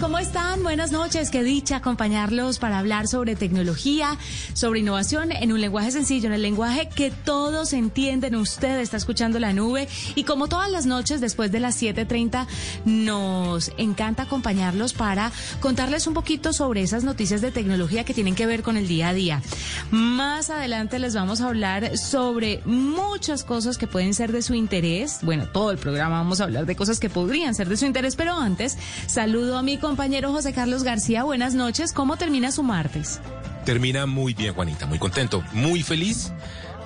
¿Cómo están? Buenas noches. Qué dicha acompañarlos para hablar sobre tecnología, sobre innovación en un lenguaje sencillo, en el lenguaje que todos entienden. Usted está escuchando la nube y como todas las noches después de las 7.30 nos encanta acompañarlos para contarles un poquito sobre esas noticias de tecnología que tienen que ver con el día a día. Más adelante les vamos a hablar sobre muchas cosas que pueden ser de su interés. Bueno, todo el programa vamos a hablar de cosas que podrían ser de su interés, pero antes saludo a mi compañero José Carlos García. Buenas noches. ¿Cómo termina su martes? Termina muy bien, Juanita, muy contento, muy feliz.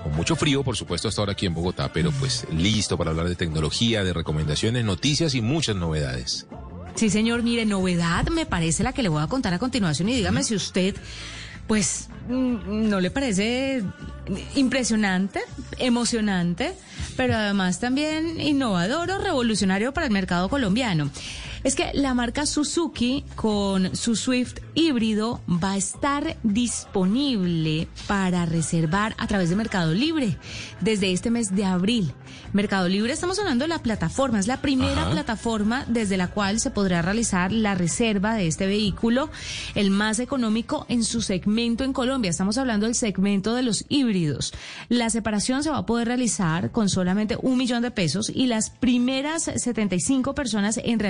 Con mucho frío, por supuesto, hasta ahora aquí en Bogotá, pero pues listo para hablar de tecnología, de recomendaciones, noticias y muchas novedades. Sí, señor, mire, novedad me parece la que le voy a contar a continuación y dígame si usted, pues, mm, no le parece impresionante, emocionante, pero además también innovador o revolucionario para el mercado colombiano. Es que la marca Suzuki con su Swift híbrido va a estar disponible para reservar a través de Mercado Libre desde este mes de abril. Mercado Libre, estamos hablando de la plataforma, es la primera Ajá. plataforma desde la cual se podrá realizar la reserva de este vehículo, el más económico en su segmento en Colombia. Estamos hablando del segmento de los híbridos. La separación se va a poder realizar con solamente un millón de pesos y las primeras 75 personas en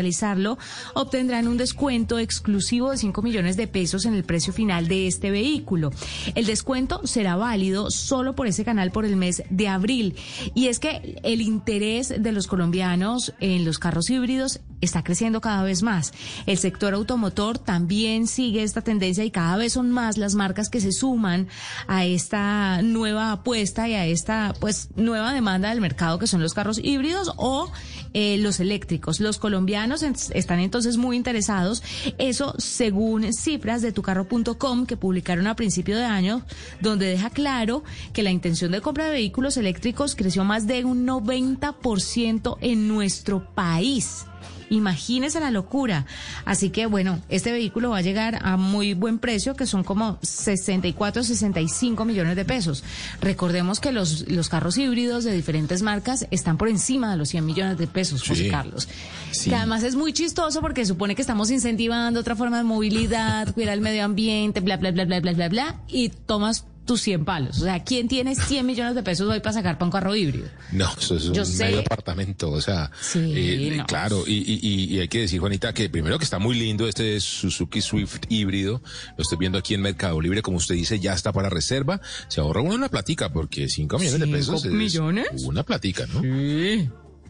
obtendrán un descuento exclusivo de 5 millones de pesos en el precio final de este vehículo. El descuento será válido solo por ese canal por el mes de abril. Y es que el interés de los colombianos en los carros híbridos está creciendo cada vez más. El sector automotor también sigue esta tendencia y cada vez son más las marcas que se suman a esta nueva apuesta y a esta pues nueva demanda del mercado que son los carros híbridos o eh, los eléctricos. Los colombianos están entonces muy interesados. Eso según cifras de tucarro.com que publicaron a principio de año, donde deja claro que la intención de compra de vehículos eléctricos creció más de un 90% en nuestro país. Imagínese la locura. Así que bueno, este vehículo va a llegar a muy buen precio, que son como 64, 65 millones de pesos. Recordemos que los, los carros híbridos de diferentes marcas están por encima de los 100 millones de pesos, José Sí. Carlos. Sí. Que además es muy chistoso porque supone que estamos incentivando otra forma de movilidad, cuidar el medio ambiente, bla, bla, bla, bla, bla, bla, bla, y tomas tus 100 palos. O sea, ¿quién tiene 100 millones de pesos hoy para sacar para un carro híbrido? No, eso es Yo un sé- medio apartamento, o sea, Sí, eh, no. claro, y, y- y- y hay que decir, Juanita, que primero que está muy lindo este Suzuki Swift híbrido, lo estoy viendo aquí en Mercado Libre, como usted dice, ya está para reserva, se ahorra uno una platica, porque 5 millones de ¿Cinco pesos es millones? una platica, ¿no? Sí.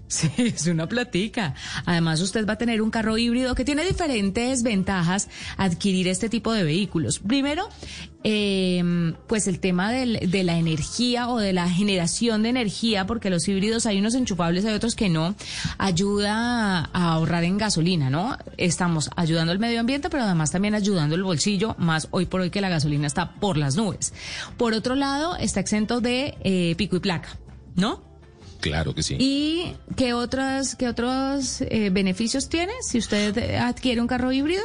Sí, es una platica. Además, usted va a tener un carro híbrido que tiene diferentes ventajas adquirir este tipo de vehículos. Primero, eh, pues el tema de la energía o de la generación de energía, porque los híbridos hay unos enchufables, hay otros que no, ayuda a ahorrar en gasolina, ¿no? Estamos ayudando al medio ambiente, pero además también ayudando el bolsillo, más hoy por hoy que la gasolina está por las nubes. Por otro lado, está exento de eh, pico y placa, ¿no? Claro que sí. ¿Y qué otras, qué otros eh, beneficios tiene si usted adquiere un carro híbrido?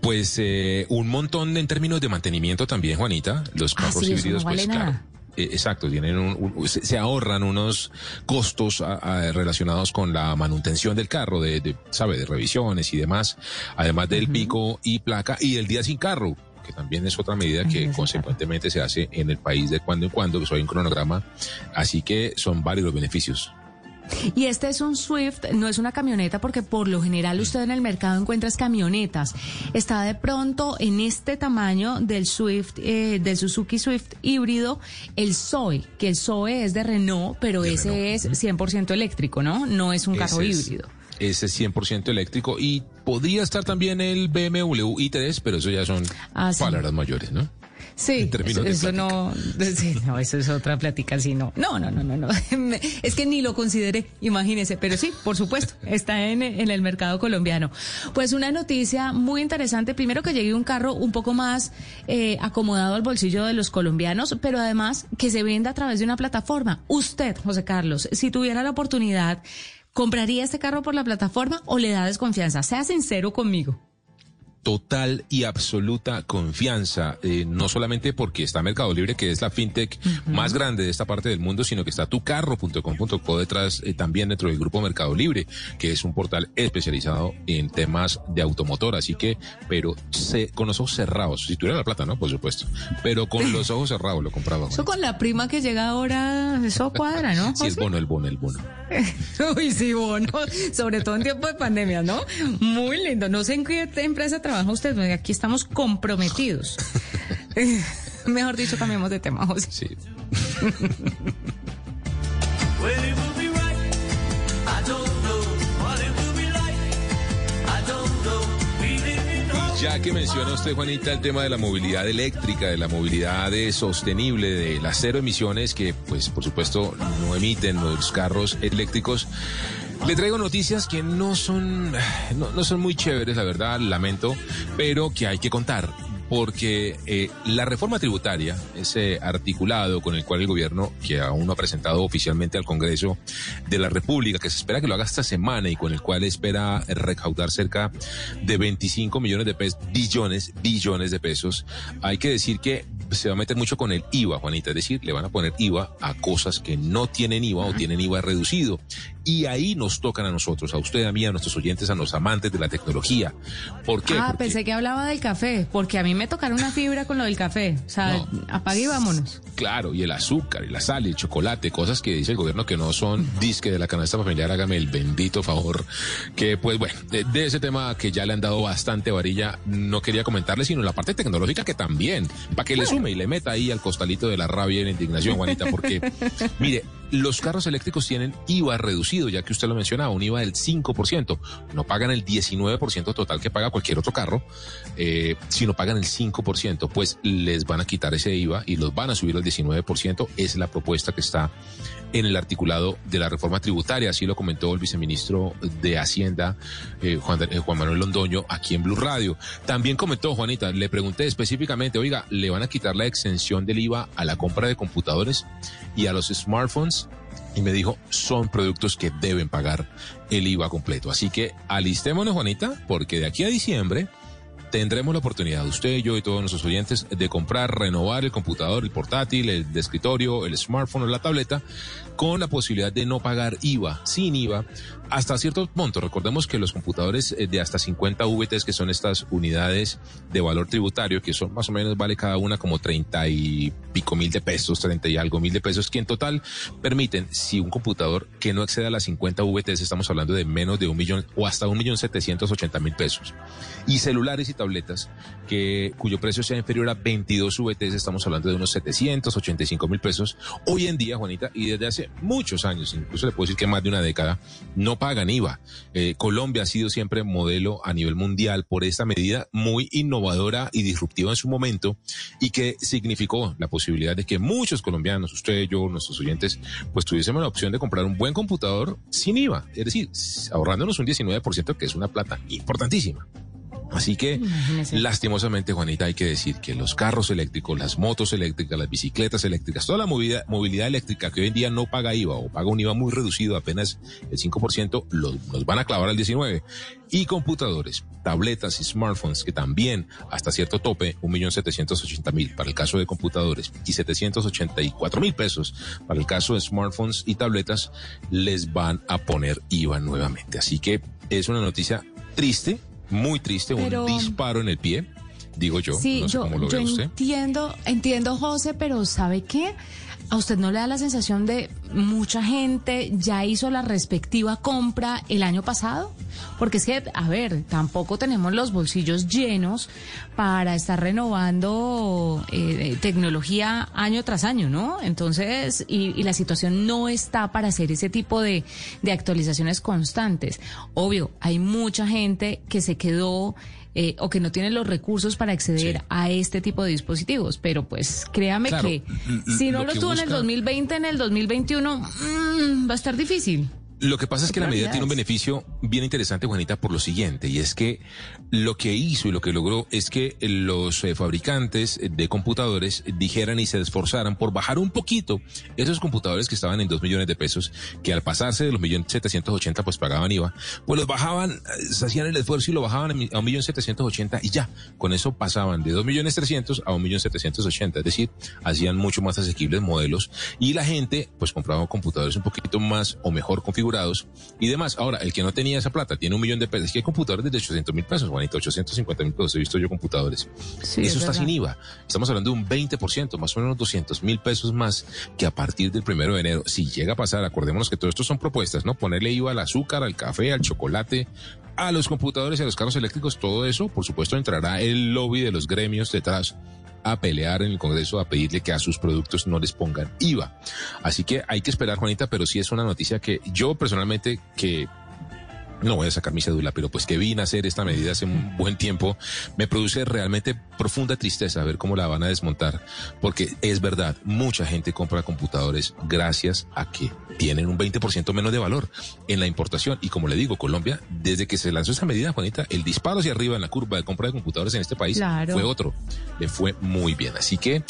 Pues eh, un montón en términos de mantenimiento también, Juanita. Los Ah, carros sí, no híbridos, vale pues nada. claro. eh, exacto, tienen un- un- se, ahorran unos costos a- a- relacionados con la manutención del carro, de, de, sabe, de revisiones y demás, además del pico y placa y el día sin carro, que también es otra medida que consecuentemente se hace en el país de cuando en cuando, que soy un cronograma, así que son varios los beneficios. Y este es un Swift, no es una camioneta porque por lo general usted en el mercado encuentra camionetas. Está de pronto en este tamaño del Swift, eh, del Suzuki Swift híbrido, el Zoe, que el Zoe es de Renault, pero De ese Renault, es 100% eléctrico, ¿no? No es un carro es- híbrido. Ese es 100% eléctrico y podría estar también el BMW i3, pero eso ya son Ah, sí. palabras mayores, ¿no? Sí, eso, no, sí, no, eso es otra plática, sí, no, no, no, no, no, no. Es que ni lo consideré, imagínese, pero sí, por supuesto, está en, en el mercado colombiano. Pues una noticia muy interesante, primero que llegue un carro un poco más eh, acomodado al bolsillo de los colombianos, pero además que se venda a través de una plataforma. Usted, José Carlos, si tuviera la oportunidad, ¿compraría este carro por la plataforma o le da desconfianza? Sea sincero conmigo. Total y absoluta confianza, eh, no solamente porque está Mercado Libre, que es la fintech más grande de esta parte del mundo, sino que está tucarro.com.co detrás, eh, también dentro del grupo Mercado Libre, que es un portal especializado en temas de automotor. Así que, pero se, con los ojos cerrados, si tuviera la plata, ¿no? Por supuesto, pero con los ojos cerrados lo compraba. Eso con la prima que llega ahora, eso cuadra, ¿no? Sí, el bono, el bono, el bono. Uy, sí, bueno, sobre todo en tiempo de pandemia, ¿no? Muy lindo. No sé en qué empresa trabaja usted, porque aquí estamos comprometidos. Mejor dicho, cambiemos de tema, José. Sí. Ya que menciona usted, Juanita, el tema de la movilidad eléctrica, de la movilidad eh, sostenible, de las cero emisiones que, pues, por supuesto, no emiten los carros eléctricos, le traigo noticias que no son, no, no son muy chéveres, la verdad, lamento, pero que hay que contar. Porque eh, la reforma tributaria, ese articulado con el cual el gobierno, que aún no ha presentado oficialmente al Congreso de la República, que se espera que lo haga esta semana y con el cual espera recaudar cerca de 25 millones de pesos, billones, billones de pesos, hay que decir que se va a meter mucho con el IVA, Juanita, es decir, le van a poner IVA a cosas que no tienen IVA o tienen IVA reducido. Y ahí nos tocan a nosotros, a usted, a mí, a nuestros oyentes, a los amantes de la tecnología. ¿Por qué? Ah, Porque- pensé que hablaba del café, porque a mí me tocaron una fibra con lo del café. O sea, No. apague y vámonos. Claro, y el azúcar, y la sal, y el chocolate, cosas que dice el gobierno que no son disque de la canasta familiar, hágame el bendito favor. Que pues bueno, de, de ese tema que ya le han dado bastante varilla, no quería comentarle, sino la parte tecnológica que también, para que le sume y le meta ahí al costalito de la rabia y la indignación, Juanita, porque mire, los carros eléctricos tienen IVA reducido, ya que usted lo mencionaba, un IVA del 5%. No pagan el 19% total que paga cualquier otro carro, eh, sino pagan el 5%, pues les van a quitar ese IVA y los van a subir al 19%. Es la propuesta que está en el articulado de la reforma tributaria, así lo comentó el viceministro de Hacienda, eh, Juan, eh, Juan Manuel Londoño, aquí en Blue Radio. También comentó, Juanita, le pregunté específicamente, oiga, ¿le van a quitar la exención del IVA a la compra de computadores y a los smartphones? Y me dijo, son productos que deben pagar el IVA completo. Así que alistémonos, Juanita, porque de aquí a diciembre tendremos la oportunidad, usted, yo y todos nuestros oyentes, de comprar, renovar el computador, el portátil, el escritorio, el smartphone o la tableta, con la posibilidad de no pagar IVA, sin IVA, hasta cierto monto. Recordemos que los computadores eh, de hasta 50 VTs, que son estas unidades de valor tributario, que son más o menos, vale cada una como 30 y pico mil de pesos, 30 y algo mil de pesos, que en total permiten, si un computador que no exceda las 50 VTs, estamos hablando de menos de un millón o hasta un millón setecientos ochenta mil pesos. Y celulares y tabletas que, cuyo precio sea inferior a 22 VTs, estamos hablando de unos 785 mil pesos. Hoy en día, Juanita, y desde hace muchos años, incluso le puedo decir que más de una década, no pagan IVA. Eh, Colombia ha sido siempre modelo a nivel mundial por esta medida muy innovadora y disruptiva en su momento y que significó la posibilidad de que muchos colombianos, usted, yo, nuestros oyentes, pues tuviésemos la opción de comprar un buen computador sin IVA, es decir, ahorrándonos un 19%, que es una plata importantísima. Así que, Imagínese. lastimosamente, Juanita, hay que decir que los carros eléctricos, las motos eléctricas, las bicicletas eléctricas, toda la movilidad, movilidad eléctrica que hoy en día no paga IVA o paga un IVA muy reducido, apenas el 5%, los, los van a clavar al 19%. Y computadores, tabletas y smartphones, que también hasta cierto tope, 1.780.000 para el caso de computadores y 784.000 pesos para el caso de smartphones y tabletas, les van a poner IVA nuevamente. Así que es una noticia triste, muy triste, Pero- un disparo en el pie, digo yo, Sí, no sé yo, cómo lo yo ve usted. entiendo, entiendo, José, pero ¿sabe qué? ¿A usted no le da la sensación de mucha gente ya hizo la respectiva compra el año pasado? Porque es que, a ver, tampoco tenemos los bolsillos llenos para estar renovando eh, tecnología año tras año, ¿no? Entonces, y, y la situación no está para hacer ese tipo de, de actualizaciones constantes. Obvio, hay mucha gente que se quedó eh, o que no tiene los recursos para acceder Sí. a este tipo de dispositivos. Pero pues créame Claro, que si no lo tuvo en el busca- 2020, en el 2021 mm, va a estar difícil. Lo que pasa es que la medida tiene un beneficio bien interesante, Juanita, por lo siguiente, y es que lo que hizo y lo que logró es que los eh, fabricantes de computadores dijeran y se esforzaran por bajar un poquito esos computadores que estaban en 2 millones de pesos, que al pasarse de los millones 780 pues pagaban IVA, pues los bajaban, eh, se hacían el esfuerzo y lo bajaban a mi- a un millón 780 y ya, con eso pasaban de 2 millones 300 a un millón 780, es decir, hacían mucho más asequibles modelos y la gente pues compraba computadores un poquito más o mejor configurados y demás. Ahora, el que no tenía esa plata tiene un millón de pesos, es que hay computadores de 800 mil pesos, Juanito, 850 mil pesos, he visto yo computadores. Sí, Eso es está sin IVA. Estamos hablando de un 20%, más o menos 200 mil pesos más que a partir del primero de enero. Si llega a pasar, acordémonos que todo esto son propuestas, ¿no? Ponerle IVA al azúcar, al café, al chocolate, a los computadores y a los carros eléctricos, todo eso, por supuesto, entrará el lobby de los gremios detrás a pelear en el Congreso a pedirle que a sus productos no les pongan IVA. Así que hay que esperar, Juanita, pero sí es una noticia que yo personalmente que no voy a sacar mi cédula, pero pues que vine a hacer esta medida hace un buen tiempo, me produce realmente profunda tristeza ver cómo la van a desmontar, porque es verdad, mucha gente compra computadores gracias a que tienen un 20% menos de valor en la importación. Y como le digo, Colombia, desde que se lanzó esta medida, Juanita, el disparo hacia arriba en la curva de compra de computadores en este país Claro. fue otro. Le fue muy bien. Así que,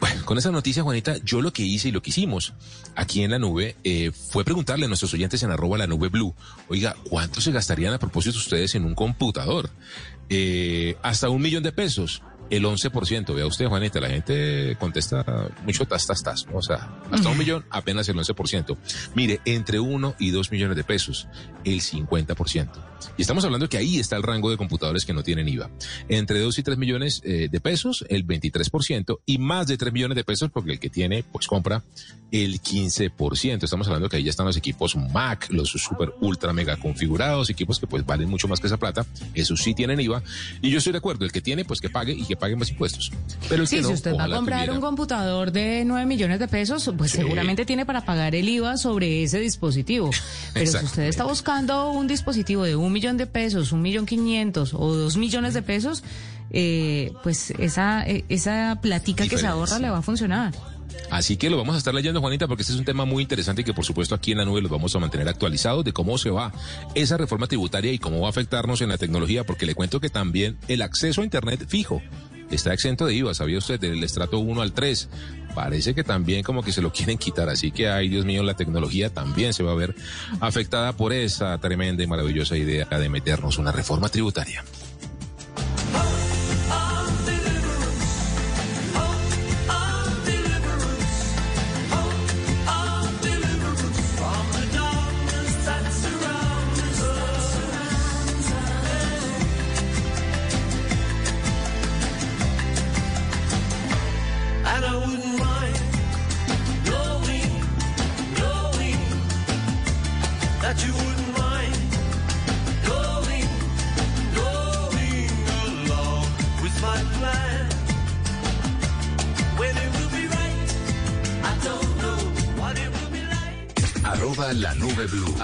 bueno, con esa noticia, Juanita, yo lo que hice y lo que hicimos aquí en la nube eh, fue preguntarle a nuestros oyentes en arroba la nube blue, oiga, ¿cuánto se gastarían a propósito ustedes en un computador? Eh, hasta un millón de pesos. El 11%, vea usted, Juanita, la gente contesta mucho tas, tas, tas, o sea, hasta un millón, apenas el 11%. Mire, entre uno y dos millones de pesos, el 50%. Y estamos hablando que ahí está el rango de computadores que no tienen IVA. Entre 2 y 3 millones eh, de pesos, el 23%, y más de 3 millones de pesos, porque el que tiene, pues compra el 15%. Estamos hablando que ahí ya están los equipos Mac, los super ultra mega configurados, equipos que pues valen mucho más que esa plata. Esos sí tienen IVA. Y yo estoy de acuerdo, el que tiene, pues que pague y que pague más impuestos. Pero Sí, que no, si usted va a comprar tuviera. un computador de 9 millones de pesos, pues Sí. seguramente tiene para pagar el IVA sobre ese dispositivo. Pero si usted está buscando un dispositivo de un millón de pesos, un millón quinientos o dos millones de pesos, eh, pues esa, eh, esa platica que se ahorra le va a funcionar. Así que lo vamos a estar leyendo, Juanita, porque este es un tema muy interesante y que por supuesto aquí en la nube los vamos a mantener actualizados de cómo se va esa reforma tributaria y cómo va a afectarnos en la tecnología, porque le cuento que también el acceso a Internet fijo está exento de IVA, ¿sabía usted? Del estrato 1 al 3. Parece que también como que se lo quieren quitar, así que, ay Dios mío, la tecnología también se va a ver afectada por esa tremenda y maravillosa idea de meternos una reforma tributaria.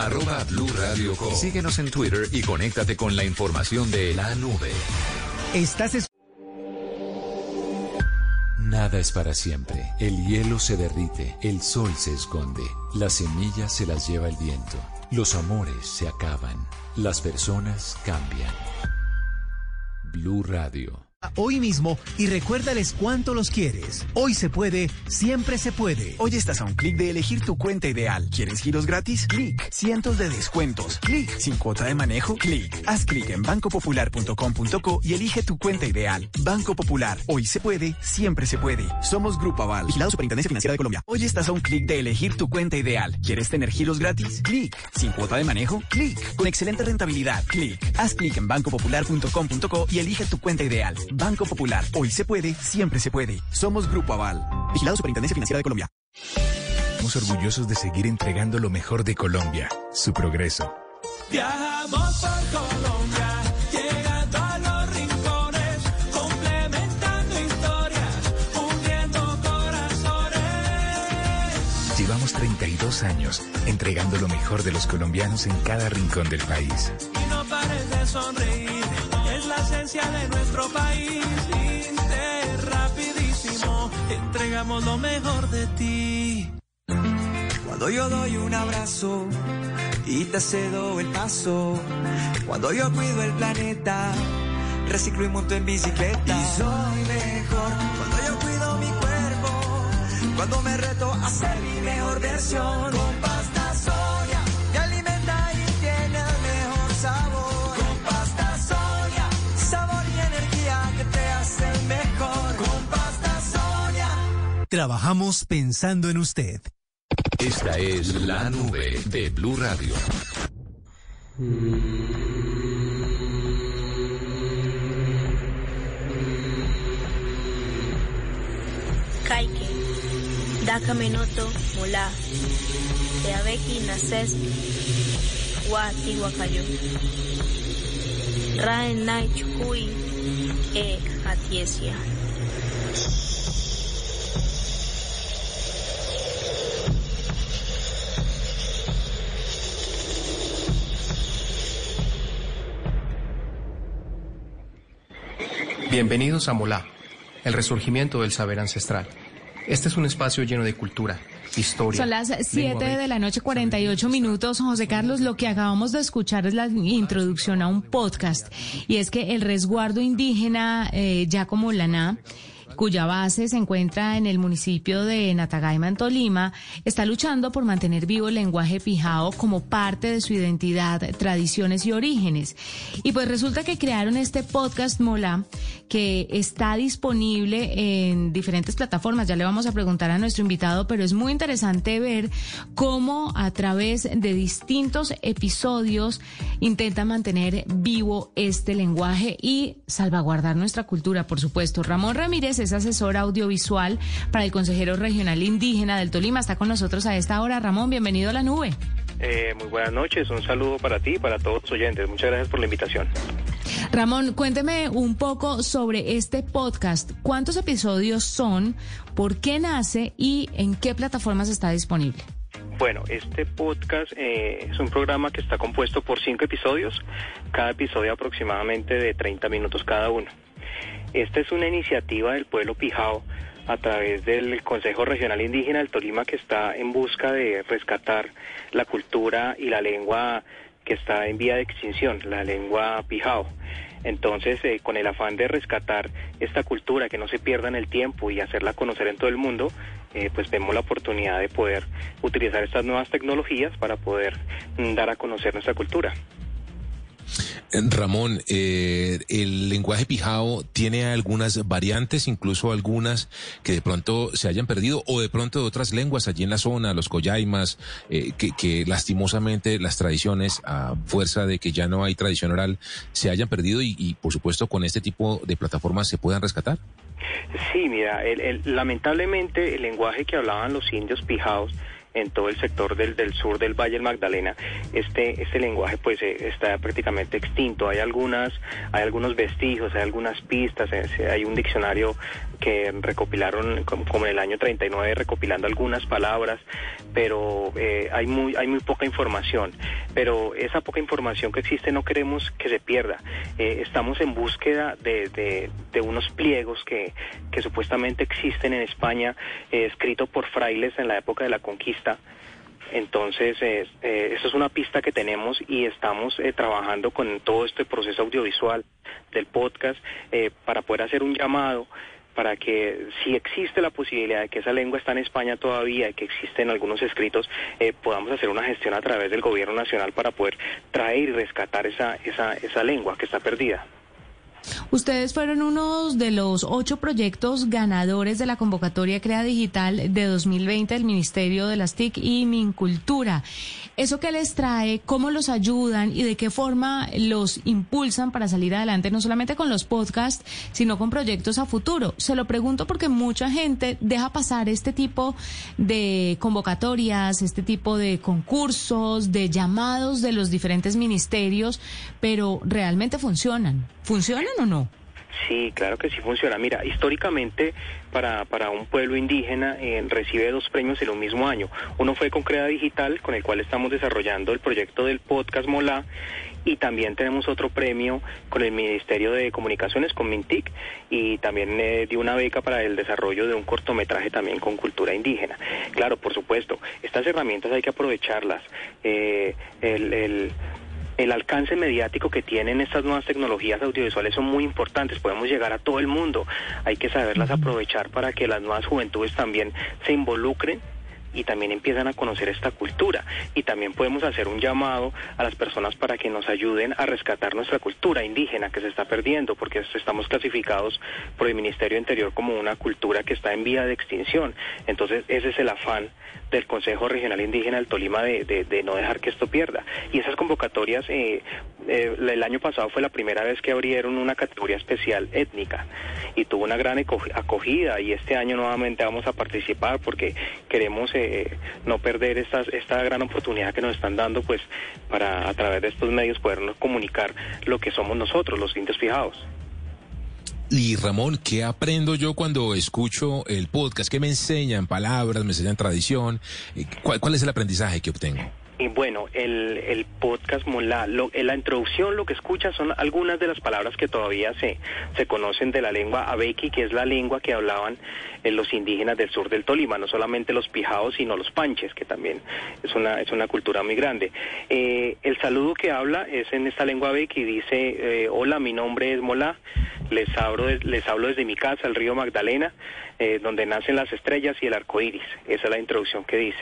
Arroba blue radio com. Síguenos en Twitter y conéctate con la información de la nube. Estás es- Nada es para siempre. El hielo se derrite, el sol se esconde, las semillas se las lleva el viento, los amores se acaban, las personas cambian. Blue Radio. Hoy mismo y recuérdales cuánto los quieres. Hoy se puede, siempre se puede. Hoy estás a un clic de elegir tu cuenta ideal. ¿Quieres giros gratis? Clic. Cientos de descuentos. Clic. Sin cuota de manejo. Clic. Haz clic en bancopopular.com.co y elige tu cuenta ideal. Banco Popular. Hoy se puede, siempre se puede. Somos Grupo Aval. Vigilado Superintendencia Financiera de Colombia. Hoy estás a un clic de elegir tu cuenta ideal. ¿Quieres tener giros gratis? Clic. Sin cuota de manejo. Clic. Con excelente rentabilidad. Clic. Haz clic en bancopopular.com.co y elige tu cuenta ideal. Banco Popular. Hoy se puede, siempre se puede. Somos Grupo Aval. Vigilado Superintendencia Financiera de Colombia. Estamos orgullosos de seguir entregando lo mejor de Colombia, su progreso. Viajamos por Colombia, llegando a los rincones, complementando historias, uniendo corazones. Llevamos 32 años entregando lo mejor de los colombianos en cada rincón del país. Y no pares de sonreír, esencia de nuestro país. Inter, rapidísimo, entregamos lo mejor de ti. Cuando yo doy un abrazo y te cedo el paso. Cuando yo cuido el planeta, reciclo y monto en bicicleta. Y soy mejor cuando yo cuido mi cuerpo. Cuando me reto a ser mi mejor versión. Trabajamos pensando en usted. Esta es la nube de Blue Radio. Kaike, Dakamenoto, Mola, Teabeki, Nases, Wati, Wakayo, Raen, Nai, Chukui, E, Atiesia. Bienvenidos a Molá, el resurgimiento del saber ancestral. Este es un espacio lleno de cultura, historia. Son las lengua 7 de la noche, 48 minutos. José Carlos, lo que acabamos de escuchar es la introducción a un podcast. Y es que el resguardo indígena eh, Giacomo Laná cuya base se encuentra en el municipio de Natagaima, en Tolima, está luchando por mantener vivo el lenguaje pijao como parte de su identidad, tradiciones y orígenes. Y pues resulta que crearon este podcast Mola, que está disponible en diferentes plataformas. Ya le vamos a preguntar a nuestro invitado, pero es muy interesante ver cómo a través de distintos episodios intenta mantener vivo este lenguaje y salvaguardar nuestra cultura, por supuesto. Ramón Ramírez es asesor audiovisual para el consejero regional indígena del Tolima. Está con nosotros a esta hora. Ramón, bienvenido a la nube. Eh, muy buenas noches, un saludo para ti y para todos los oyentes. Muchas gracias por la invitación. Ramón, cuénteme un poco sobre este podcast. ¿Cuántos episodios son? ¿Por qué nace? ¿Y en qué plataformas está disponible? Bueno, este podcast eh, es un programa que está compuesto por cinco episodios, cada episodio aproximadamente de 30 minutos cada uno. Esta es una iniciativa del pueblo Pijao a través del Consejo Regional Indígena del Tolima que está en busca de rescatar la cultura y la lengua que está en vía de extinción, la lengua Pijao. Entonces, eh, con el afán de rescatar esta cultura, que no se pierda en el tiempo y hacerla conocer en todo el mundo, eh, pues vemos la oportunidad de poder utilizar estas nuevas tecnologías para poder mm, dar a conocer nuestra cultura. Ramón, eh, el lenguaje pijao tiene algunas variantes, incluso algunas que de pronto se hayan perdido, o de pronto de otras lenguas allí en la zona, los coyaimas, eh, que, lastimosamente las tradiciones, a fuerza de que ya no hay tradición oral, se hayan perdido y, por supuesto con este tipo de plataformas se puedan rescatar. Sí, mira, lamentablemente el lenguaje que hablaban los indios pijaos en todo el sector del, del sur del Valle del Magdalena, este, este lenguaje pues eh, está prácticamente extinto. Hay algunas, hay algunos vestigios, hay algunas pistas, eh, hay un diccionario que recopilaron como, en el año 39 recopilando algunas palabras, pero eh, hay muy hay muy poca información. Pero esa poca información que existe no queremos que se pierda. Estamos en búsqueda de, de- de unos pliegos que, que supuestamente existen en España, escrito por frailes en la época de la conquista. Entonces, eh, es una pista que tenemos y estamos eh, trabajando con todo este proceso audiovisual del podcast eh, para poder hacer un llamado para que si existe la posibilidad de que esa lengua está en España todavía y que existen algunos escritos, eh, podamos hacer una gestión a través del gobierno nacional para poder traer y rescatar esa, esa, esa lengua que está perdida. Ustedes fueron unos de los ocho proyectos ganadores de la convocatoria Crea Digital de 2020 del Ministerio de las TIC y Mincultura. ¿Eso qué les trae? ¿Cómo los ayudan? ¿Y de qué forma los impulsan para salir adelante, no solamente con los podcasts, sino con proyectos a futuro? Se lo pregunto porque mucha gente deja pasar este tipo de convocatorias, este tipo de concursos, de llamados de los diferentes ministerios, pero realmente funcionan. ¿Funcionan o no? Sí, claro que sí funciona. Mira, históricamente para, para un pueblo indígena eh, recibe dos premios en un mismo año. Uno fue con Crea Digital, con el cual estamos desarrollando el proyecto del podcast Mola, y también tenemos otro premio con el Ministerio de Comunicaciones, con Mintic, y también eh, dio una beca para el desarrollo de un cortometraje también con cultura indígena. Claro, por supuesto, estas herramientas hay que aprovecharlas. Eh, el el alcance mediático que tienen estas nuevas tecnologías audiovisuales son muy importantes, podemos llegar a todo el mundo, hay que saberlas aprovechar para que las nuevas juventudes también se involucren y también empiezan a conocer esta cultura. Y también podemos hacer un llamado a las personas para que nos ayuden a rescatar nuestra cultura indígena que se está perdiendo porque estamos clasificados por el Ministerio Interior como una cultura que está en vía de extinción. Entonces ese es el afán del Consejo Regional Indígena del Tolima de, no dejar que esto pierda y esas convocatorias eh, eh, el año pasado fue la primera vez que abrieron una categoría especial étnica y tuvo una gran acogida y este año nuevamente vamos a participar porque queremos eh, no perder esta gran oportunidad que nos están dando pues para a través de estos medios podernos comunicar lo que somos nosotros, los indios fijados. Y Ramón, ¿qué aprendo yo cuando escucho el podcast? ¿Qué me enseñan? Palabras, me enseñan tradición. Eh, ¿Cuál, cuál es el aprendizaje que obtengo? Y bueno, el, el podcast en la introducción lo que escuchas son algunas de las palabras que todavía se, se conocen de la lengua abequi, que es la lengua que hablaban eh, los indígenas del sur del Tolima, no solamente los pijados, sino los panches, que también es una, es una cultura muy grande. Eh, el saludo que habla es en esta lengua abequi, dice, eh, hola, mi nombre es Mola, les des- les hablo desde mi casa, el río Magdalena, eh, donde nacen las estrellas y el arco iris. Esa es la introducción que dice.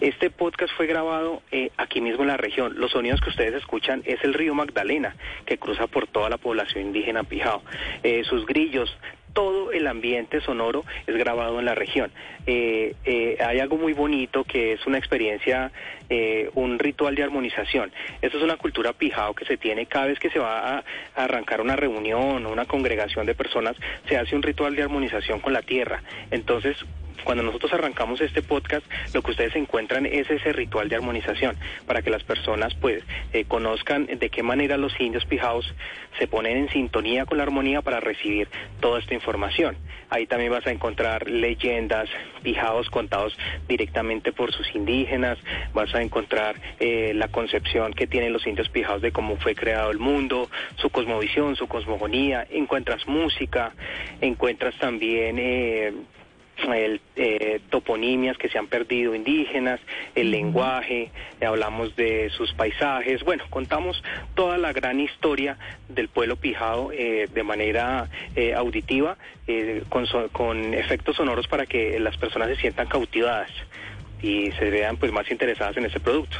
Este podcast fue grabado eh, aquí mismo en la región. Los sonidos que ustedes escuchan es el río Magdalena, que cruza por toda la población indígena Pijao. Eh, sus grillos, todo el ambiente sonoro es grabado en la región. Eh, eh, hay algo muy bonito que es una experiencia, eh, un ritual de armonización. Esto es una cultura pijao que se tiene cada vez que se va a, arrancar una reunión o una congregación de personas, se hace un ritual de armonización con la tierra. Entonces, cuando nosotros arrancamos este podcast, lo que ustedes encuentran es ese ritual de armonización para que las personas pues eh, conozcan de qué manera los indios pijaos se ponen en sintonía con la armonía para recibir toda esta información. Ahí también vas a encontrar leyendas, pijaos contados directamente por sus indígenas, encontrar eh, la concepción que tienen los indios pijaos de cómo fue creado el mundo, su cosmovisión, su cosmogonía, encuentras música, encuentras también... eh, el, eh, toponimias que se han perdido indígenas, el lenguaje, hablamos de sus paisajes, bueno, contamos toda la gran historia del pueblo pijado eh, de manera eh, auditiva, eh, con, so- con efectos sonoros para que las personas se sientan cautivadas y se vean pues más interesadas en este producto.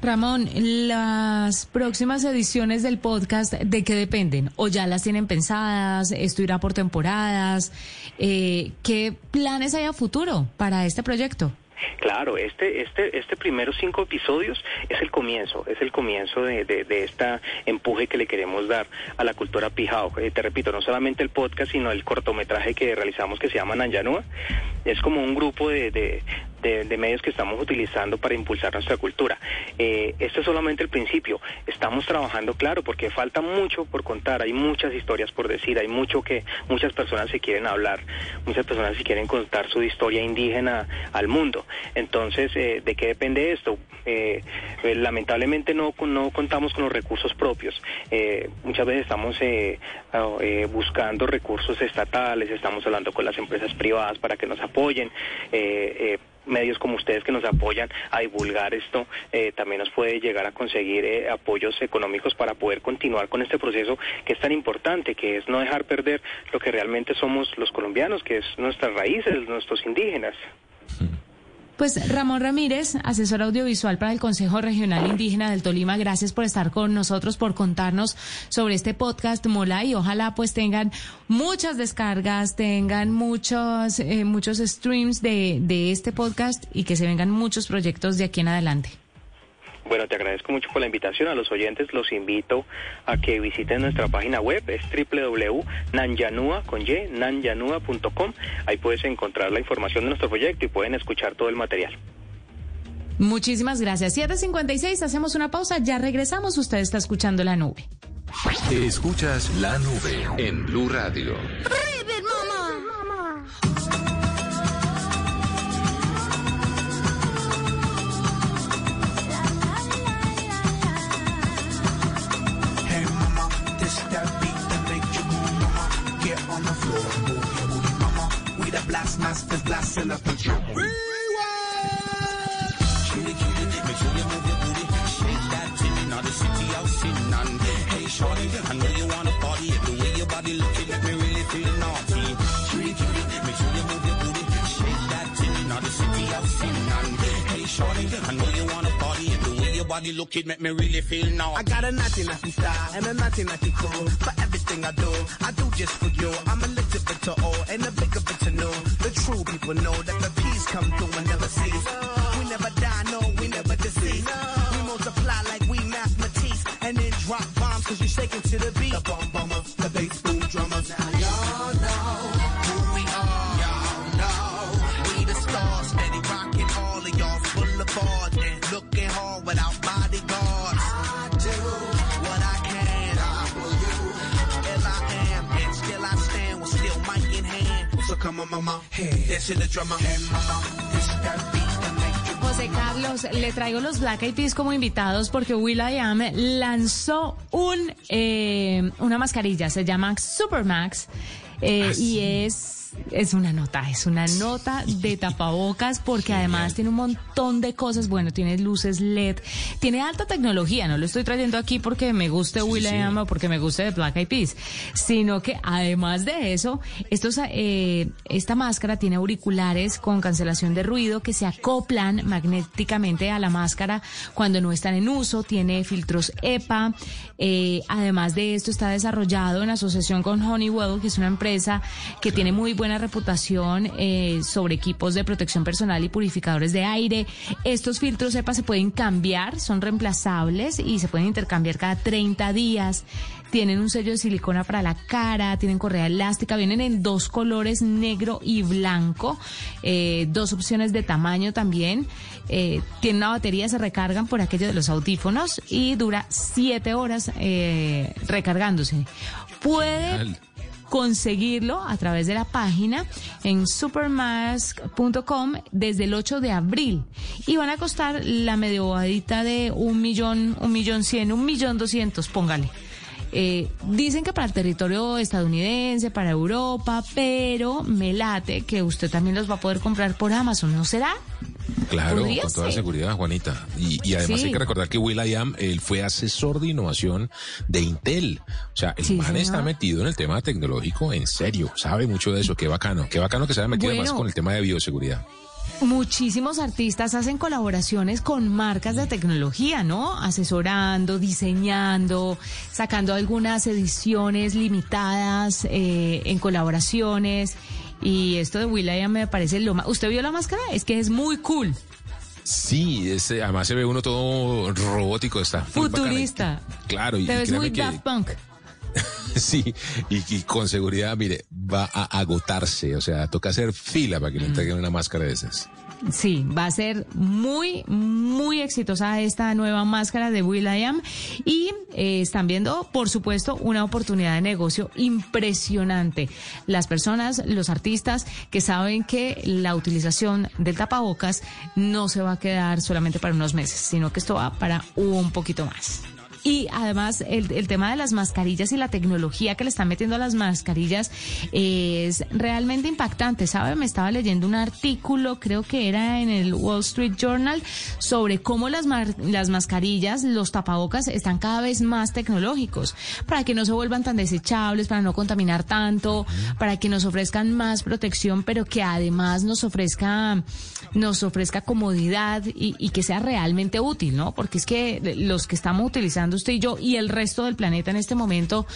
Ramón, las próximas ediciones del podcast, ¿de qué dependen? ¿O ya las tienen pensadas? ¿Esto irá por temporadas? Eh, ¿Qué planes hay a futuro para este proyecto? Claro, este, este, este primeros cinco episodios es el comienzo, es el comienzo de, de, de esta empuje que le queremos dar a la cultura pijao. Eh, te repito, no solamente el podcast, sino el cortometraje que realizamos que se llama Nanyanua. Es como un grupo de, de, de, medios que estamos utilizando para impulsar nuestra cultura. Eh, este es solamente el principio. Estamos trabajando, claro, porque falta mucho por contar, hay muchas historias por decir, hay mucho que muchas personas se quieren hablar, muchas personas se quieren contar su historia indígena al mundo. Entonces, eh, ¿de qué depende esto? Eh, eh, lamentablemente no, no contamos con los recursos propios. Eh, muchas veces estamos eh, buscando recursos estatales, estamos hablando con las empresas privadas para que nos apoyen. Medios como ustedes que nos apoyan a divulgar esto, eh, también nos puede llegar a conseguir eh, apoyos económicos para poder continuar con este proceso que es tan importante, que es no dejar perder lo que realmente somos los colombianos, que es nuestras raíces, nuestros indígenas. Pues Ramón Ramírez, asesor audiovisual para el Consejo Regional Indígena del Tolima, gracias por estar con nosotros, por contarnos sobre este podcast Mola y ojalá pues tengan muchas descargas, tengan muchos, eh, muchos streams de, de este podcast y que se vengan muchos proyectos de aquí en adelante. Bueno, te agradezco mucho por la invitación. A los oyentes los invito a que visiten nuestra página web, es www.nanyanua, con y, nanyanua.com. Ahí puedes encontrar la información de nuestro proyecto y pueden escuchar todo el material. Muchísimas gracias. 756, hacemos una pausa, ya regresamos. Usted está escuchando la nube. Escuchas la nube en Blue Radio. Hey that beat that make you move, mama. Get on the floor, move your booty, mama. We the blast masters, blasting up the drum. Cutie, cutie, make sure you move your booty. Shake that titty, now the city out sitting on. Hey, shorty, I know you wanna party. The way your body looking make me really feel naughty. Cutie, cutie, make sure you move your booty. Shake that titty, now the city out sitting on. Hey, shorty, I know body looking make me really feel naughty. I got a nothing naughty naughty style and a nothing naughty naughty cool. For everything I do, I do just for you. I'm a little bit to all and a bigger bit to know. The true people know that the peace come through and never cease. We never die, no, we never mama, hey, the drummer. Hey, mama, this that beat that make you José Carlos, le traigo los Black Eyed Peas como invitados porque Will.i.am lanzó un, eh, una mascarilla, se llama Supermax eh, y es es una nota, es una nota de tapabocas porque además tiene un montón de cosas. Bueno, tiene luces LED, tiene alta tecnología. No lo estoy trayendo aquí porque me guste Will.i.am o porque me guste de Black Eyed Peas, sino que además de eso, estos, eh, esta máscara tiene auriculares con cancelación de ruido que se acoplan magnéticamente a la máscara cuando no están en uso. Tiene filtros EPA. eh, además de esto, está desarrollado en asociación con Honeywell, que es una empresa que tiene muy buena reputación eh, sobre equipos de protección personal y purificadores de aire. Estos filtros EPA se pueden cambiar, son reemplazables y se pueden intercambiar cada 30 días. Tienen un sello de silicona para la cara, tienen correa elástica, vienen en dos colores, negro y blanco, eh, dos opciones de tamaño también. Eh, tiene una batería, se recargan por aquello de los audífonos y dura siete horas eh, recargándose. Puede conseguirlo a través de la página en supermask.com desde el 8 de abril y van a costar la medio de un millón, un millón cien, un millón doscientos, póngale. Eh, dicen que para el territorio estadounidense, para Europa, pero me late que usted también los va a poder comprar por Amazon, ¿no será? Claro, Podría con toda ser. seguridad, Juanita. Y, y además Sí. hay que recordar que Will.i.am, él fue asesor de innovación de Intel. O sea, el Sí, man señor. está metido en el tema tecnológico en serio. Sabe mucho de eso. Qué bacano. Qué bacano que se haya metido Bueno. más con el tema de bioseguridad. Muchísimos artistas hacen colaboraciones con marcas de tecnología, ¿no? Asesorando, diseñando, sacando algunas ediciones limitadas eh, en colaboraciones. Y esto de Will.i.am me parece lo más... ¿Usted vio la máscara? Es que es muy cool. Sí, ese, además se ve uno todo robótico, está. Futurista. Claro, y, Te y ves muy que Daft Punk. sí, y, y con seguridad, mire, va a agotarse, o sea, toca hacer fila para que le entreguen una máscara de esas. Sí, va a ser muy, muy exitosa esta nueva máscara de Will.i.am y eh, están viendo, por supuesto, una oportunidad de negocio impresionante. Las personas, los artistas que saben que la utilización del tapabocas no se va a quedar solamente para unos meses, sino que esto va para un poquito más. Y además el, el, tema de las mascarillas y la tecnología que le están metiendo a las mascarillas es realmente impactante, ¿sabe? Me estaba leyendo un artículo, creo que era en el Wall Street Journal, sobre cómo las, las mascarillas, los tapabocas están cada vez más tecnológicos, para que no se vuelvan tan desechables, para no contaminar tanto, para que nos ofrezcan más protección, pero que además nos ofrezca, nos ofrezca comodidad y, y que sea realmente útil, ¿no? Porque es que los que estamos utilizando usted y yo y el resto del planeta en este momento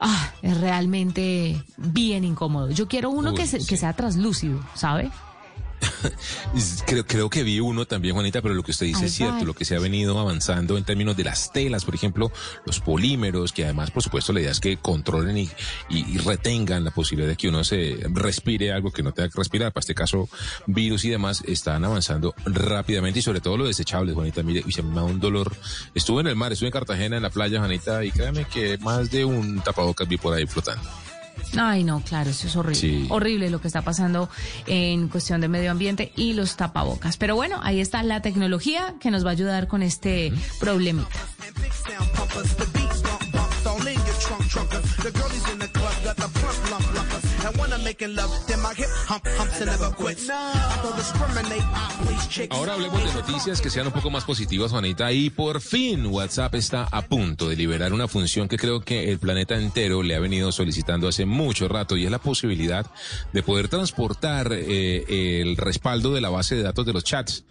ah, es realmente bien incómodo. Yo quiero uno Uy, que, se- sí. que sea translúcido, ¿sabe? Creo, creo que vi uno también, Juanita, pero lo que usted dice es cierto, lo que se ha venido avanzando en términos de las telas, por ejemplo, los polímeros, que además, por supuesto, la idea es que controlen y, y- y retengan la posibilidad de que uno se respire algo que no tenga que respirar, para este caso, virus y demás, están avanzando rápidamente y sobre todo lo desechable, Juanita, mire, y se me da un dolor. Estuve en el mar, estuve en Cartagena, en la playa, Juanita, y créame que más de un tapabocas vi por ahí flotando. Ay, no, claro, eso es horrible. Sí. Horrible lo que está pasando en cuestión de medio ambiente y los tapabocas. Pero bueno, ahí está la tecnología que nos va a ayudar con este problemita. Ahora hablemos de noticias que sean un poco más positivas, Juanita. Y por fin WhatsApp está a punto de liberar una función que creo que el planeta entero le ha venido solicitando hace mucho rato y es la posibilidad de poder transportar eh, el respaldo de la base de datos de los chats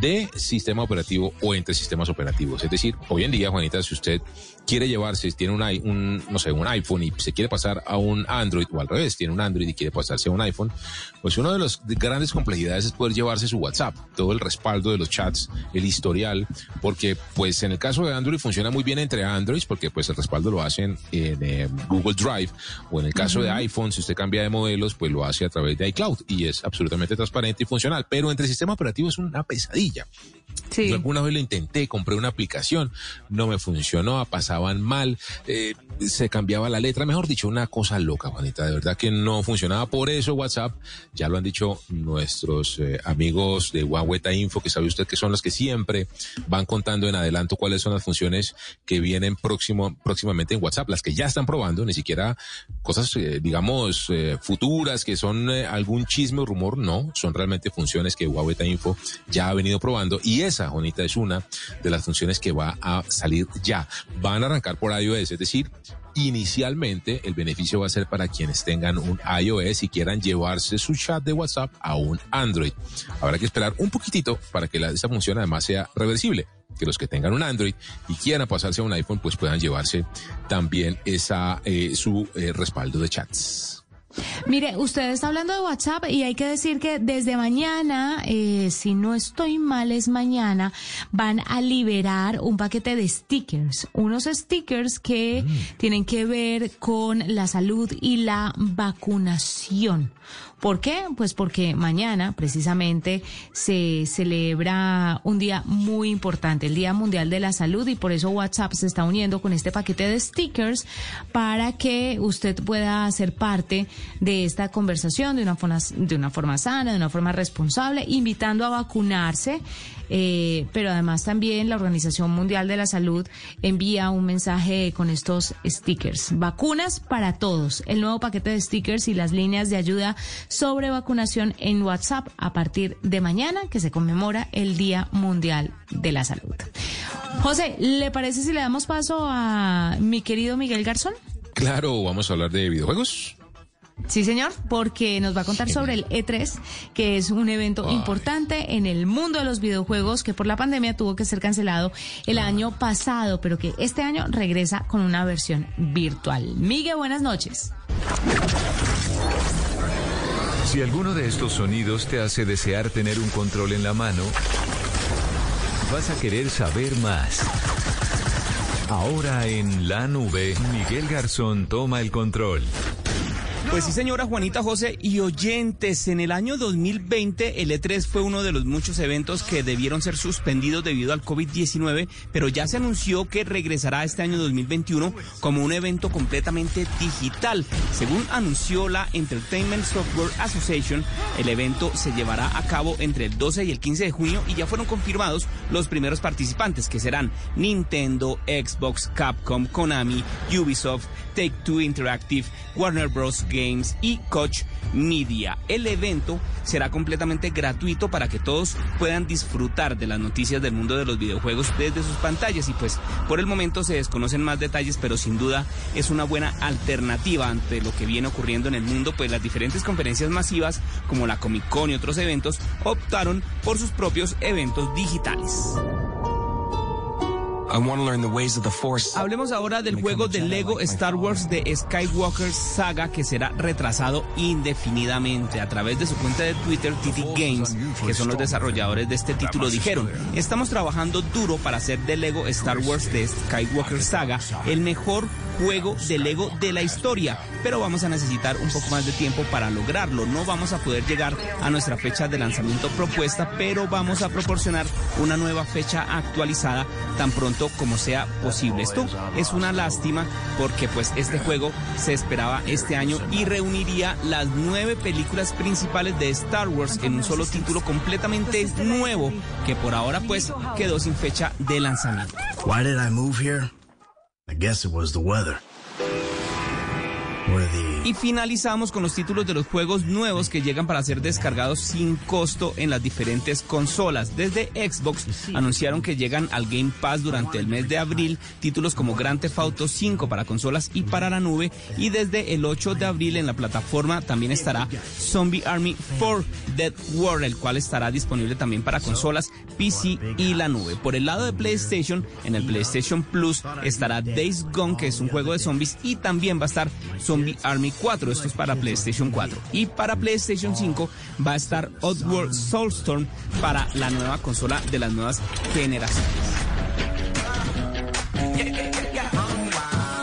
de sistema operativo o entre sistemas operativos. Es decir, hoy en día, Juanita, si usted quiere llevarse, tiene un, un, no sé, un iPhone y se quiere pasar a un Android o al revés, tiene un Android y quiere pasarse a un iPhone, pues una de las grandes complejidades es poder llevarse su WhatsApp, todo el respaldo de los chats, el historial, porque pues en el caso de Android funciona muy bien entre Androids porque pues el respaldo lo hacen en eh, Google Drive o en el caso de iPhone, si usted cambia de modelos, pues lo hace a través de iCloud y es absolutamente transparente y funcional, pero entre sistema operativo es una pesadilla. Yo alguna vez lo intenté, compré una aplicación, no me funcionó, pasaban mal, eh, se cambiaba la letra, mejor dicho, una cosa loca, Juanita, de verdad que no funcionaba. Por eso WhatsApp, ya lo han dicho nuestros eh, amigos de Huawei Info, que sabe usted que son los que siempre van contando en adelanto cuáles son las funciones que vienen próximo, próximamente en WhatsApp, las que ya están probando, ni siquiera cosas, eh, digamos, futuras, que son algún chisme o rumor, no, son realmente funciones que Huawei Info ya ha venido probando y esa, Juanita, es una de las funciones que va a salir ya. Van a arrancar por iOS, es decir, inicialmente el beneficio va a ser para quienes tengan un iOS y quieran llevarse su chat de WhatsApp a un Android. Habrá que esperar un poquitito para que la, esta función además sea reversible. Que los que tengan un Android y quieran pasarse a un iPhone, pues puedan llevarse también esa eh, su eh, respaldo de chats. Mire, usted está hablando de WhatsApp y hay que decir que desde mañana, eh, si no estoy mal, es mañana, van a liberar un paquete de stickers, unos stickers que tienen que ver con la salud y la vacunación. ¿Por qué? Pues porque mañana precisamente se celebra un día muy importante, el Día Mundial de la Salud, y por eso WhatsApp se está uniendo con este paquete de stickers para que usted pueda ser parte de esta conversación de una forma, de una forma sana, de una forma responsable, invitando a vacunarse. eh, pero además también la Organización Mundial de la Salud envía un mensaje con estos stickers. Vacunas para todos. El nuevo paquete de stickers y las líneas de ayuda sobre vacunación en WhatsApp a partir de mañana, que se conmemora el Día Mundial de la Salud. José, ¿le parece si le damos paso a mi querido Miguel Garzón? Claro, vamos a hablar de videojuegos. Sí, señor, porque nos va a contar sobre el E3, que es un evento importante en el mundo de los videojuegos que por la pandemia tuvo que ser cancelado el año pasado, pero que este año regresa con una versión virtual. Miguel, buenas noches. Si alguno de estos sonidos te hace desear tener un control en la mano, vas a querer saber más. Ahora en la nube, Miguel Garzón toma el control. Pues sí, señora Juanita José y oyentes, en el año 2020 el E3 fue uno de los muchos eventos que debieron ser suspendidos debido al COVID-19, pero ya se anunció que regresará este año 2021 como un evento completamente digital. Según anunció la Entertainment Software Association, el evento se llevará a cabo entre el 12 y el 15 de junio y ya fueron confirmados los primeros participantes que serán Nintendo, Xbox, Capcom, Konami, Ubisoft, Take Two Interactive, Warner Bros. Games y Koch Media. El evento será completamente gratuito para que todos puedan disfrutar de las noticias del mundo de los videojuegos desde sus pantallas y pues por el momento se desconocen más detalles, pero sin duda es una buena alternativa ante lo que viene ocurriendo en el mundo, pues las diferentes conferencias masivas como la Comic Con y otros eventos optaron por sus propios eventos digitales. Hablemos ahora del juego de Lego Star Wars de Skywalker Saga que será retrasado indefinidamente. A través de su cuenta de Twitter, TT Games, que son los desarrolladores de este título, dijeron, estamos trabajando duro para hacer de Lego Star Wars de Skywalker Saga el mejor juego de Lego de la historia, pero vamos a necesitar un poco más de tiempo para lograrlo. No vamos a poder llegar a nuestra fecha de lanzamiento propuesta, pero vamos a proporcionar una nueva fecha actualizada tan pronto como sea posible. Esto es una lástima porque pues este juego se esperaba este año y reuniría las nueve películas principales de Star Wars en un solo título completamente nuevo que por ahora pues quedó sin fecha de lanzamiento. I guess it was the weather. Y finalizamos con los títulos de los juegos nuevos que llegan para ser descargados sin costo en las diferentes consolas. Desde Xbox anunciaron que llegan al Game Pass durante el mes de abril títulos como Grand Theft Auto 5 para consolas y para la nube. Y desde el 8 de abril en la plataforma también estará Zombie Army 4 Dead World, el cual estará disponible también para consolas, PC y la nube. Por el lado de PlayStation, en el PlayStation Plus estará Days Gone, que es un juego de zombies, y también va a estar Zombie Army 4, esto es para PlayStation 4. Y para PlayStation 5 va a estar Oddworld Soulstorm para la nueva consola de las nuevas generaciones.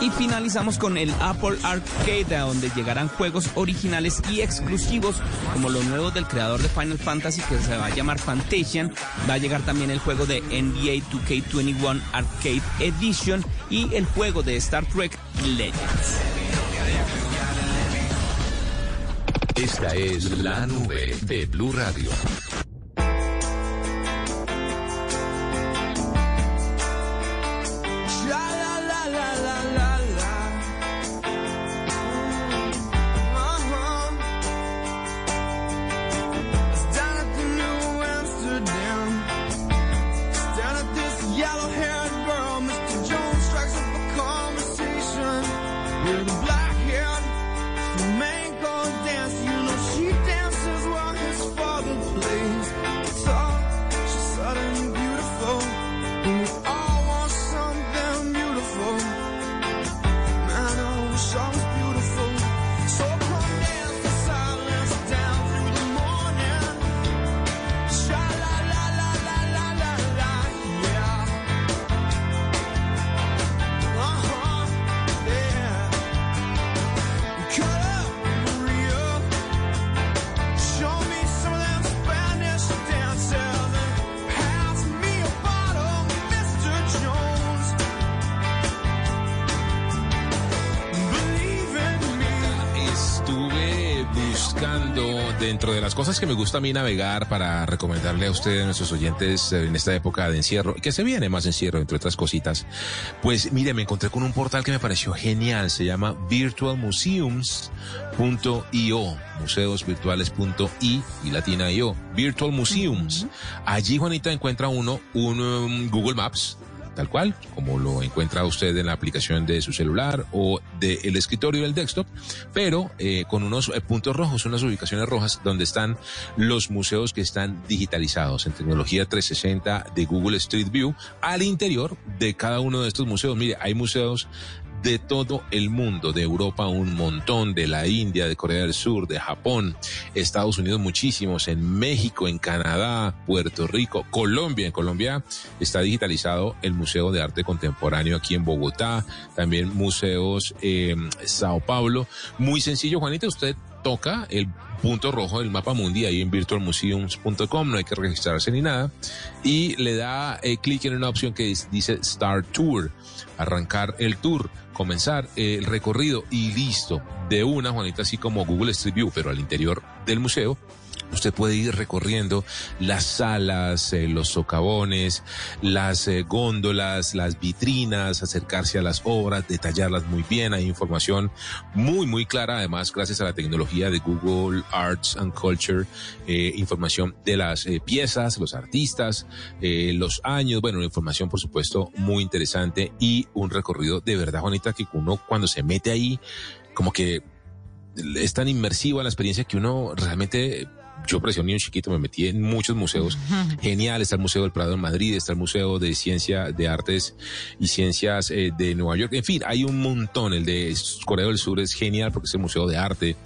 Y finalizamos con el Apple Arcade, donde llegarán juegos originales y exclusivos, como los nuevos del creador de Final Fantasy, que se va a llamar Fantasian. Va a llegar también el juego de NBA 2K21 Arcade Edition y el juego de Star Trek Legends. Esta es la nube de Blue Radio. The cosas que me gusta a mí navegar para recomendarle a ustedes, nuestros oyentes, eh, en esta época de encierro, que se viene más encierro, entre otras cositas. Pues mire, me encontré con un portal que me pareció genial, se llama virtualmuseums.io, museosvirtuales.i y latina io, Virtual Museums. Allí, Juanita, encuentra uno un um, Google Maps tal cual, como lo encuentra usted en la aplicación de su celular o del escritorio del desktop, pero eh, con unos eh, puntos rojos, unas ubicaciones rojas donde están los museos que están digitalizados en tecnología 360 de Google Street View al interior de cada uno de estos museos. Mire, hay museos de todo el mundo, de Europa un montón, de la India, de Corea del Sur, de Japón, Estados Unidos muchísimos, en México, en Canadá, Puerto Rico, Colombia. En Colombia está digitalizado el Museo de Arte Contemporáneo aquí en Bogotá, también museos en Sao Paulo. Muy sencillo, Juanita, usted toca el punto rojo del mapa mundi ahí en virtualmuseums.com, no hay que registrarse ni nada, y le da eh, clic en una opción que dice Start Tour, arrancar el tour, comenzar eh, el recorrido y listo, de una, Juanita, así como Google Street View, pero al interior del museo. Usted puede ir recorriendo las salas, eh, los socavones, las eh, góndolas, las vitrinas, acercarse a las obras, detallarlas muy bien. Hay información muy, muy clara, además, gracias a la tecnología de Google Arts and Culture, eh, información de las piezas, los artistas, los años, bueno, una información, por supuesto, muy interesante y un recorrido de verdad, Juanita, que uno cuando se mete ahí, como que es tan inmersiva la experiencia que uno realmente yo parecía un chiquito, me metí en muchos museos. Genial, está el Museo del Prado en Madrid, está el Museo de Ciencia, de Artes y Ciencias eh, de Nueva York. En fin, hay un montón. El de Corea del Sur es genial porque es el Museo de Arte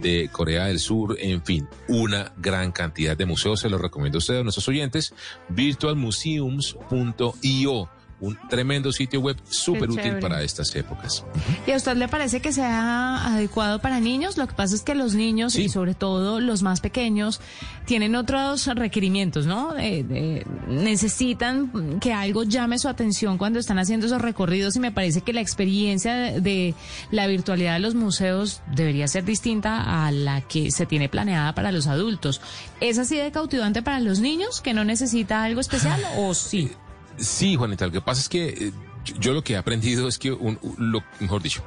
de Corea del Sur. En fin, una gran cantidad de museos. Se los recomiendo a ustedes, a nuestros oyentes. virtualmuseums.io. Un tremendo sitio web súper útil para estas épocas. ¿Y a usted le parece que sea adecuado para niños? Lo que pasa es que los niños, y sobre todo los más pequeños, tienen otros requerimientos, ¿no? De- necesitan que algo llame su atención cuando están haciendo esos recorridos y me parece que la experiencia de, de la virtualidad de los museos debería ser distinta a la que se tiene planeada para los adultos. ¿Es así de cautivante para los niños que no necesita algo especial o sí? Sí, Juanita, lo que pasa es que eh, yo, yo lo que he aprendido es que, un, lo, mejor dicho,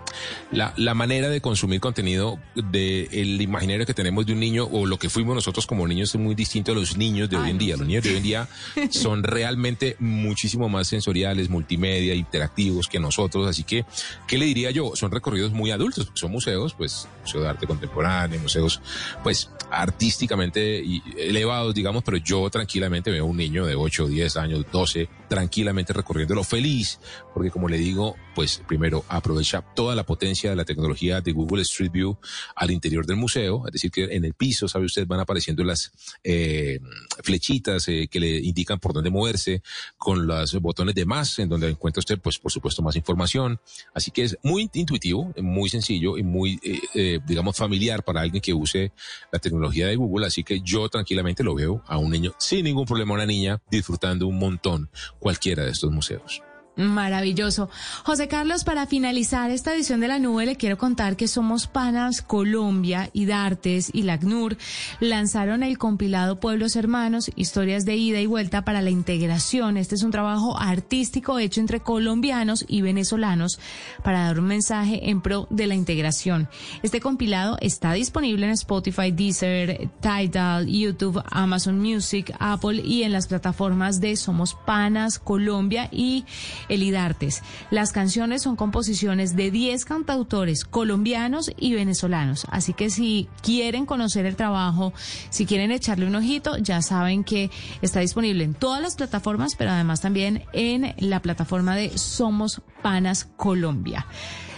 la, la manera de consumir contenido del el imaginario que tenemos de un niño o lo que fuimos nosotros como niños es muy distinto a los niños de hoy en día. Los niños de hoy en día son realmente muchísimo más sensoriales, multimedia, interactivos que nosotros. Así que, ¿qué le diría yo? Son recorridos muy adultos, porque son museos, pues, museo de arte contemporáneo, museos, pues, artísticamente elevados, digamos, pero yo tranquilamente veo un niño de 8, 10 años, 12, tranquilamente recorriéndolo feliz, porque como le digo, pues primero aprovecha toda la potencia de la tecnología de Google Street View al interior del museo, es decir, que en el piso, sabe usted, van apareciendo las eh, flechitas eh, que le indican por dónde moverse, con los botones de más, en donde encuentra usted, pues por supuesto, más información. Así que es muy intuitivo, muy sencillo y muy, eh, eh, digamos, familiar para alguien que use la tecnología de Google. Así que yo tranquilamente lo veo a un niño sin ningún problema, una niña disfrutando un montón cualquiera de estos museos. Maravilloso. José Carlos, para finalizar esta edición de la nube, le quiero contar que Somos Panas Colombia y Dartes y la ACNUR lanzaron el compilado Pueblos Hermanos, historias de ida y vuelta para la integración. Este es un trabajo artístico hecho entre colombianos y venezolanos para dar un mensaje en pro de la integración. Este compilado está disponible en Spotify, Deezer, Tidal, YouTube, Amazon Music, Apple y en las plataformas de Somos Panas Colombia y Elidartes. Las canciones son composiciones de 10 cantautores colombianos y venezolanos. Así que si quieren conocer el trabajo, si quieren echarle un ojito, ya saben que está disponible en todas las plataformas, pero además también en la plataforma de Somos Panas Colombia.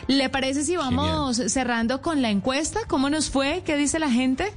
¿Le parece si vamos cerrando con la encuesta? ¿Cómo nos fue? ¿Qué dice la gente?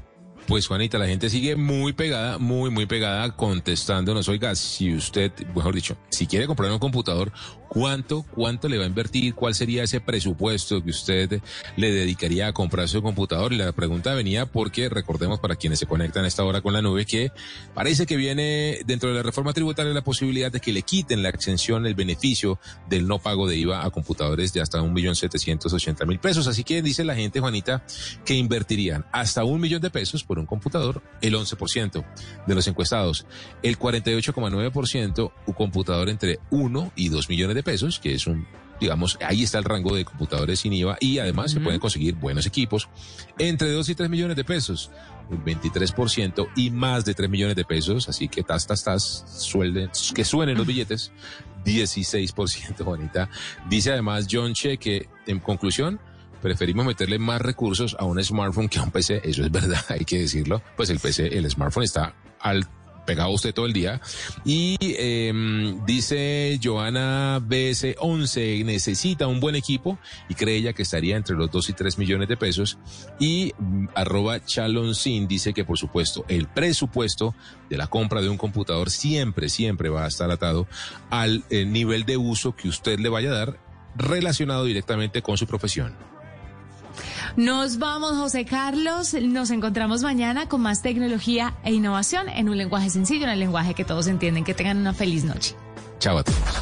Pues Juanita, la gente sigue muy pegada, muy, muy pegada contestándonos. Oiga, si usted, mejor dicho, si quiere comprar un computador, ¿cuánto, cuánto le va a invertir? ¿Cuál sería ese presupuesto que usted le dedicaría a comprar su computador? Y la pregunta venía porque recordemos para quienes se conectan a esta hora con la nube que parece que viene dentro de la reforma tributaria la posibilidad de que le quiten la exención, el beneficio del no pago de IVA a computadores de hasta un millón setecientos ochenta mil pesos. Así que dice la gente, Juanita, que invertirían hasta un millón de pesos por un computador, el 11% de los encuestados, el 48,9% un computador entre 1 y 2 millones de pesos, que es un digamos, ahí está el rango de computadores sin IVA y además se pueden conseguir buenos equipos. Entre 2 y 3 millones de pesos, un 23% y más de 3 millones de pesos, así que tas, tas, tas, suelden, que suenen los billetes, 16%, Juanita. Dice además John Che que, en conclusión, preferimos meterle más recursos a un smartphone que a un PC, eso es verdad, hay que decirlo, pues el PC, el smartphone está al pegado usted todo el día. Y em, dice Joana BS11, necesita un buen equipo y cree ella que estaría entre los 2 y 3 millones de pesos. Y mm, arroba Chalonsin dice que por supuesto el presupuesto de la compra de un computador siempre, siempre va a estar atado al eh, nivel de uso que usted le vaya a dar relacionado directamente con su profesión. Nos vamos, José Carlos. Nos encontramos mañana con más tecnología e innovación en un lenguaje sencillo, en el lenguaje que todos entienden. Que tengan una feliz noche. Chao a todos.